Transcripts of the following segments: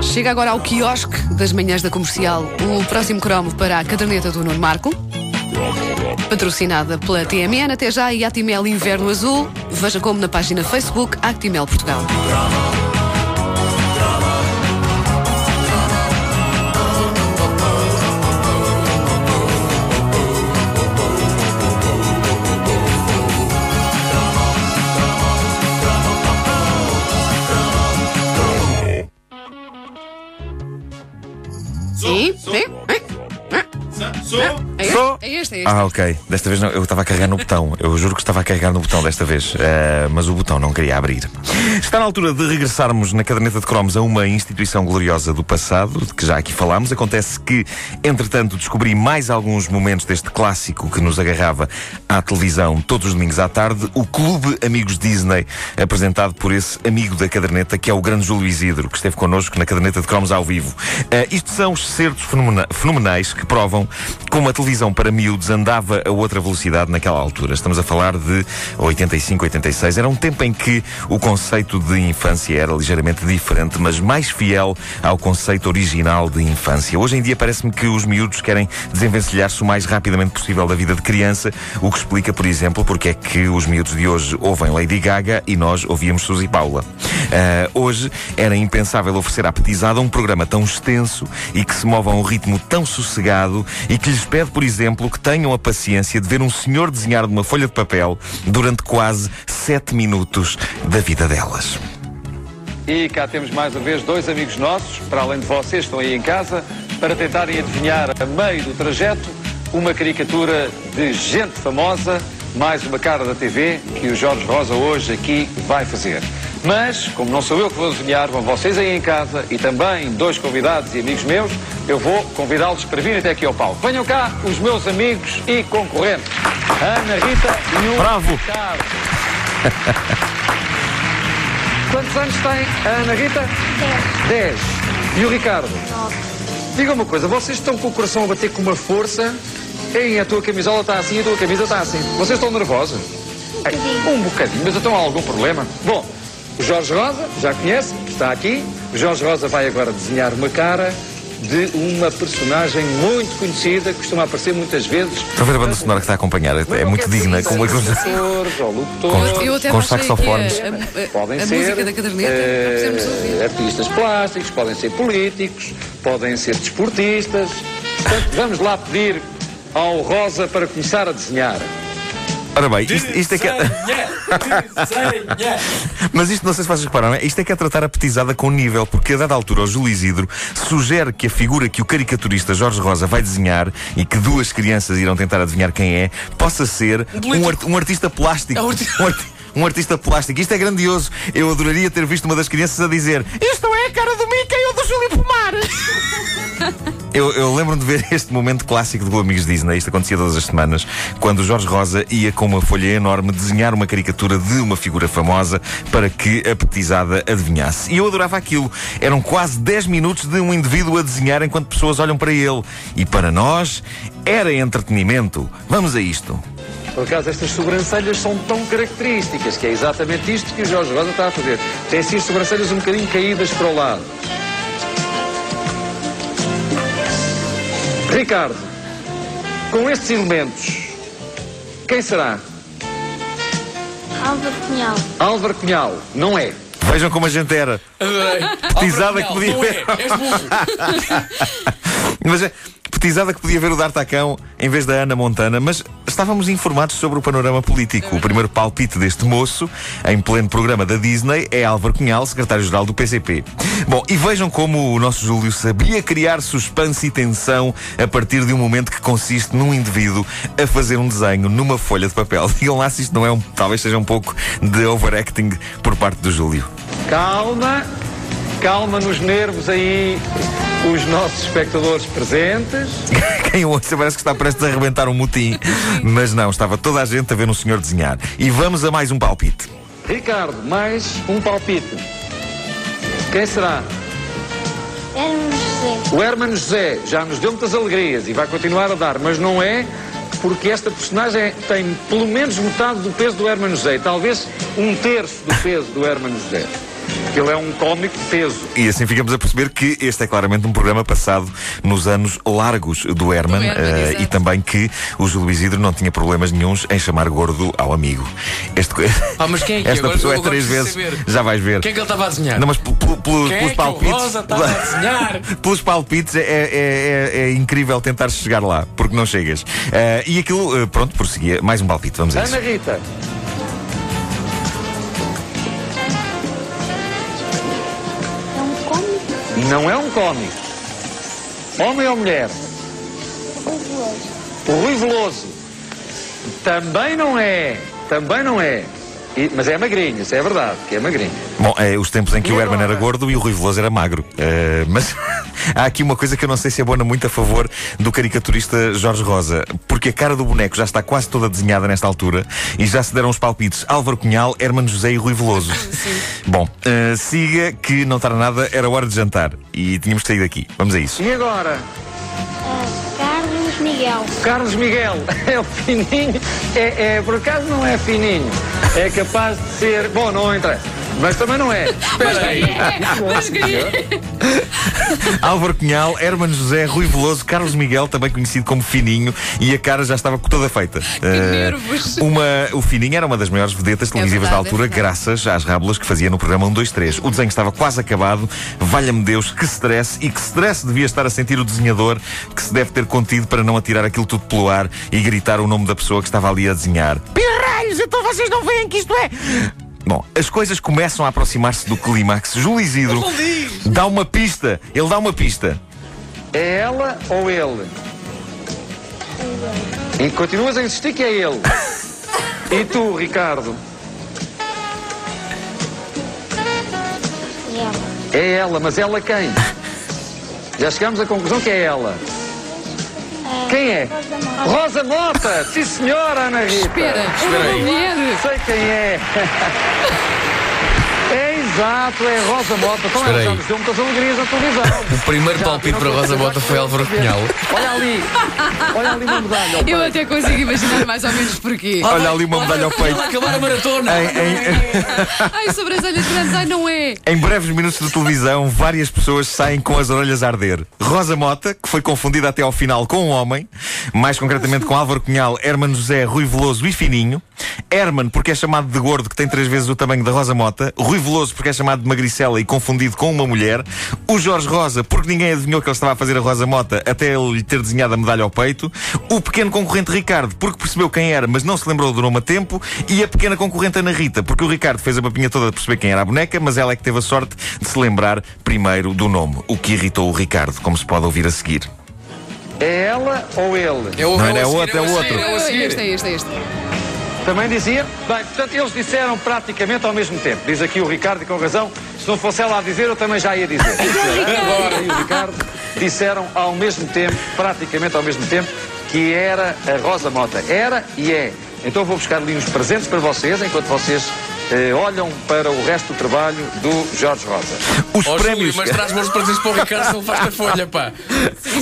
Chega agora ao quiosque das manhãs da comercial o próximo cromo para a caderneta do Nuno Marco. Patrocinada pela TMN, até já e Actimel Inverno Azul. Veja como na página Facebook Actimel Portugal. Este. Ah, ok. Desta vez não, eu estava a carregar no botão. Eu juro que estava a carregar no botão desta vez. Eh, mas o botão não queria abrir. Está na altura de regressarmos na caderneta de cromos a uma instituição gloriosa do passado, de que já aqui falámos. Acontece que, entretanto, descobri mais alguns momentos deste clássico que nos agarrava à televisão todos os domingos à tarde. O Clube Amigos Disney, apresentado por esse amigo da caderneta, que é o grande Júlio Isidro, que esteve connosco na caderneta de cromos ao vivo. Eh, isto são os certos fenomena- fenomenais que provam como a televisão para miúdos andava a outra velocidade naquela altura. Estamos a falar de 85, 86. Era um tempo em que o conceito de infância era ligeiramente diferente, mas mais fiel ao conceito original de infância. Hoje em dia parece-me que os miúdos querem desenvencilhar-se o mais rapidamente possível da vida de criança, o que explica, por exemplo, porque é que os miúdos de hoje ouvem Lady Gaga e nós ouvíamos Suzy Paula. Ah, hoje era impensável oferecer à petizada um programa tão extenso e que se move a um ritmo tão sossegado e que lhes pede, por exemplo, que tenham a paciência de ver um senhor desenhar numa folha de papel durante quase sete minutos da vida delas. E cá temos mais uma vez dois amigos nossos, para além de vocês, estão aí em casa, para tentarem adivinhar a meio do trajeto uma caricatura de gente famosa, mais uma cara da TV que o Jorge Rosa hoje aqui vai fazer. Mas, como não sou eu que vou adivinhar, vão vocês aí em casa e também dois convidados e amigos meus, eu vou convidá-los para virem até aqui ao palco. Venham cá os meus amigos e concorrentes, Ana Rita e o Bravo. Ricardo. Quantos anos tem a Ana Rita? Dez. E o Ricardo? Diga uma coisa, vocês estão com o coração a bater com uma força? Ei, a tua camisola está assim, a tua camisa está assim. Vocês estão nervosos? Um Um bocadinho, mas então há algum problema? Bom, Jorge Rosa, já conhece, está aqui. O Jorge Rosa vai agora desenhar uma cara de uma personagem muito conhecida, que costuma aparecer muitas vezes. Estão a ver a banda sonora que está a acompanhar? É, é muito digna. Com. Com- até com achei saxofones. que a, a- Podem a ser música da caderneta eh, artistas plásticos, podem ser políticos, podem ser desportistas. Portanto, vamos lá pedir ao Rosa para começar a desenhar. Ora bem, isto, isto é que é. Mas isto não sei se vocês repararam, é? isto é que é tratar a petizada com nível, porque a dada altura o Júlio Isidro sugere que a figura que o caricaturista Jorge Rosa vai desenhar e que duas crianças irão tentar adivinhar quem é, possa ser um, art- um artista plástico. É um arti- Um, arti- um artista plástico. Isto é grandioso. Eu adoraria ter visto uma das crianças a dizer: Isto é a cara do Mickey ou do Júlio Pomar. Eu, eu lembro-me de ver este momento clássico do Amigos Disney, isto acontecia todas as semanas, quando o Jorge Rosa ia com uma folha enorme desenhar uma caricatura de uma figura famosa para que a petizada adivinhasse. E eu adorava aquilo. Eram quase 10 minutos de um indivíduo a desenhar enquanto pessoas olham para ele. E para nós, era entretenimento. Vamos a isto. Por acaso, estas sobrancelhas são tão características que é exatamente isto que o Jorge Rosa está a fazer. Tem assim as sobrancelhas um bocadinho caídas para o lado. Ricardo, com estes elementos, quem será? Álvaro Cunhal. Álvaro Cunhal, não é? Vejam como a gente era. Petizada que podia Não ver. é, és burro. Mas é petizada que podia ver o D'Artacão em vez da Ana Montana, mas estávamos informados sobre o panorama político. O primeiro palpite deste moço, em pleno programa da Disney, é Álvaro Cunhal, secretário-geral do PCP. Bom, e vejam como o nosso Júlio sabia criar suspense e tensão a partir de um momento que consiste num indivíduo a fazer um desenho numa folha de papel. Digam lá se isto não é um, talvez seja um pouco de overacting por parte do Júlio. Calma, calma nos nervos aí, os nossos espectadores presentes. Quem ouça parece que está prestes a arrebentar um motim. Mas não, estava toda a gente a ver um senhor desenhar. E vamos a mais um palpite. Ricardo, mais um palpite. Quem será? Hermes José. O Hermano José já nos deu muitas alegrias e vai continuar a dar, mas não é porque esta personagem tem pelo menos metade do peso do Hermano José, talvez um terço do peso do Hermano José. Ele é um cómico de peso. E assim ficamos a perceber que este é claramente um programa passado nos anos largos do Herman, Do Herman, exato. e também que o Júlio Isidro não tinha problemas nenhuns em chamar gordo ao amigo. Este, Ah, mas quem é que Esta agora pessoa é três vezes. Já vais ver. Quem é que ele estava a desenhar? Não, mas pel- pel- pelos, é pelos que o palpites. Rosa a desenhar? pelos palpites é, é- é- é incrível tentar chegar lá, porque não chegas. Eh, e aquilo, eh, pronto, prosseguia. Mais um palpite, vamos a isso. Ana Rita. Não é um cómico. Homem ou mulher? O Rui Veloso. Também não é. Também não é. E- mas é magrinho, isso é verdade, que é magrinho. Bom, é os tempos em que E o Herman agora? era gordo e o Rui Veloso era magro. Eh, mas há aqui uma coisa que eu não sei se abona muito a favor do caricaturista Jorge Rosa, porque a cara do boneco já está quase toda desenhada nesta altura e já se deram os palpites Álvaro Cunhal, Herman José e Rui Veloso. Bom, eh, siga que não tarda nada, era hora de jantar e tínhamos que sair daqui. Vamos a isso. E agora? Carlos Miguel. Carlos Miguel é o fininho, é, é, por acaso não é fininho, é capaz de ser, bom, não interessa, mas também não é. Espera aí. Mas queria. Álvaro Cunhal, Herman José, Rui Veloso, Carlos Miguel, também conhecido como Fininho, e a cara já estava toda feita. Que nervos. Uma, o Fininho era uma das maiores vedetas televisivas verdade, da altura, é graças às rábulas que fazia no programa 1, 2, 3. O desenho estava quase acabado, valha-me Deus, que stress, e que stress devia estar a sentir o desenhador, que se deve ter contido para não atirar aquilo tudo pelo ar e gritar o nome da pessoa que estava ali a desenhar. Pirralhos, então vocês não veem que isto é. Bom, as coisas começam a aproximar-se do clímax. Júlio Isidro dá uma pista. Ele dá uma pista. É ela ou ele? E continuas a insistir que é ele. E tu, Ricardo? E ela. É ela, mas ela quem? Já chegamos à conclusão que é ela. Quem é? Rosa Mota. Rosa Mota! Sim, senhora, Ana Rita! Espera, uma mulher. Sei quem é. É exato, é Rosa Mota. Então Espera ela já nos deu muitas alegrias na televisão. O primeiro Já palpite para Rosa gosto foi Álvaro? Cunhal. Olha ali, olha ali uma medalha. ao Eu peito. até consigo imaginar mais ou menos porquê. Olha ali uma medalha ao peito. Acabar a maratona! Em, em- Ai, sobrancelhas grandes, ai, não é. em breves minutos de televisão, várias pessoas saem com as orelhas a arder. Rosa Mota, que foi confundida até ao final com um homem, mais concretamente com Álvaro Cunhal, Herman José, Rui Veloso e Fininho. Herman, porque é chamado de gordo, que tem três vezes o tamanho da Rosa Mota. Rui Veloso, porque é chamado de magricela e confundido com uma mulher. O Jorge Rosa, porque ninguém adivinhou que ele estava a fazer a Rosa Mota até ele lhe ter desenhado a medalha ao peito. O pequeno concorrente Ricardo, porque percebeu quem era, mas não se lembrou do nome a tempo. E a pequena concorrente Ana Rita, porque o Ricardo fez a papinha toda de perceber quem era a boneca, mas ela é que teve a sorte de se lembrar primeiro do nome, o que irritou o Ricardo, como se pode ouvir a seguir. É ela ou ele? É o, Não, é é outro, é o outro. é. Este, é este, é este. Também dizia? Bem, portanto, eles disseram praticamente ao mesmo tempo. Diz aqui o Ricardo e com razão. Se não fosse ela a dizer, eu também já ia dizer. Agora e o Ricardo disseram ao mesmo tempo, praticamente ao mesmo tempo, que era a Rosa Mota. Era e é. Então vou buscar ali uns presentes para vocês, enquanto vocês eh, olham para o resto do trabalho do Jorge Rosa. Os Júlio, prémios. mas traz bons presentes para o Ricardo se ele faz a folha, pá.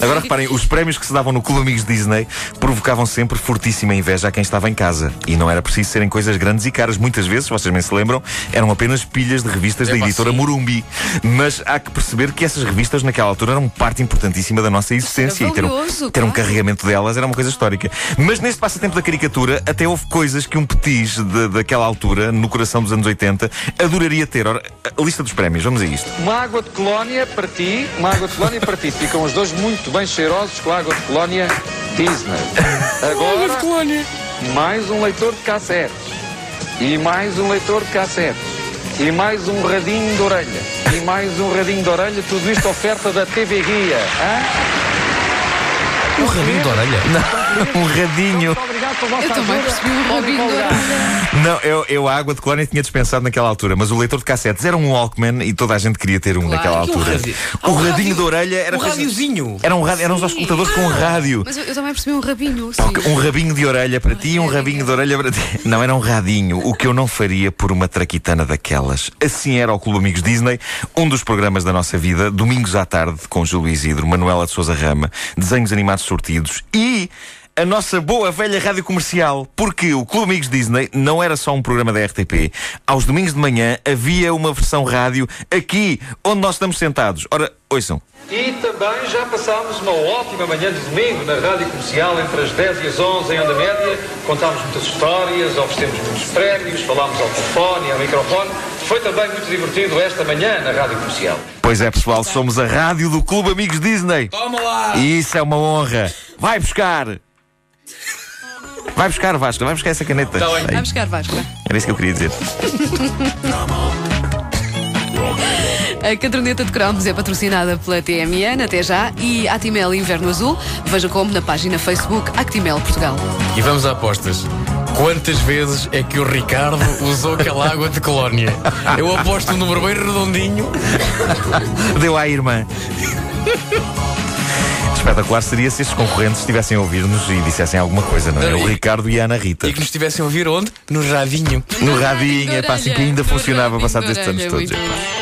Agora reparem, os prémios que se davam no Clube Amigos Disney provocavam sempre fortíssima inveja a quem estava em casa. E não era preciso serem coisas grandes e caras. Muitas vezes, vocês bem se lembram, eram apenas pilhas de revistas da Epá, editora sim. Morumbi. Mas há que perceber que essas revistas naquela altura eram parte importantíssima da nossa existência. Era e ter um, valioso, ter um carregamento delas era uma coisa histórica. Mas neste passatempo da caricatura, até houve coisas que um petis de- daquela altura, no coração dos anos 80, adoraria ter. Ora, a lista dos prémios, vamos a isto. Uma água de colónia para ti, uma água de colónia para ti. Ficam os dois muito bem cheirosos com a água de colónia Disney. Agora, mais um leitor de cassetes. E mais um leitor de cassetes. E mais um radinho de orelha. E mais um radinho de orelha. Tudo isto oferta da TV Guia. hã? Um rabinho de orelha. um radinho. Eu também percebi um Podem rabinho de orelha. Não, eu, eu a água de colónia tinha dispensado naquela altura, mas o leitor de cassetes era um Walkman e toda a gente queria ter um naquela que um altura. o Ah, um radinho rádio- de orelha era um coisa- rádiozinho. Era um rádio, eram os auscultadores com um rádio. Mas eu, eu também percebi um rabinho, sim. Um rabinho de orelha para ti e um rabinho de orelha para ti. Não, era um radinho, o que eu não faria por uma traquitana daquelas. Assim era o Clube Amigos Disney, um dos programas da nossa vida, domingos à tarde, com Júlio Isidro, Manuela de Souza Rama, desenhos animados sortidos e a nossa boa velha rádio comercial, porque o Clube Amigos Disney não era só um programa da RTP. Aos domingos de manhã havia uma versão rádio aqui, onde nós estamos sentados. Ora, ouçam. E também já passámos uma ótima manhã de domingo na Rádio Comercial entre as 10 e as 11 em onda média. Contámos muitas histórias, oferecemos muitos prémios, falámos ao telefone ao microfone. Foi também muito divertido esta manhã na Rádio Comercial. Pois é, pessoal, somos a rádio do Clube Amigos Disney. Toma lá! E isso é uma honra. Vai buscar! Vai buscar, Vasco, vai buscar essa caneta. Tá bem. Vai buscar, Vasco. Era isso que eu queria dizer. A caderneta de cromos é patrocinada pela TMN, até já, e Actimel Inverno Azul. Veja como na página Facebook Actimel Portugal. E vamos a apostas. Quantas vezes é que o Ricardo usou aquela água de colónia? Eu aposto um número bem redondinho. Deu à irmã. Espetacular seria se estes concorrentes estivessem a ouvir-nos e dissessem alguma coisa, não é? O Ricardo e a Ana Rita. E que nos estivessem a ouvir onde? No radinho. No radinho, é pá, assim que ainda funcionava na estes anos todos. bem.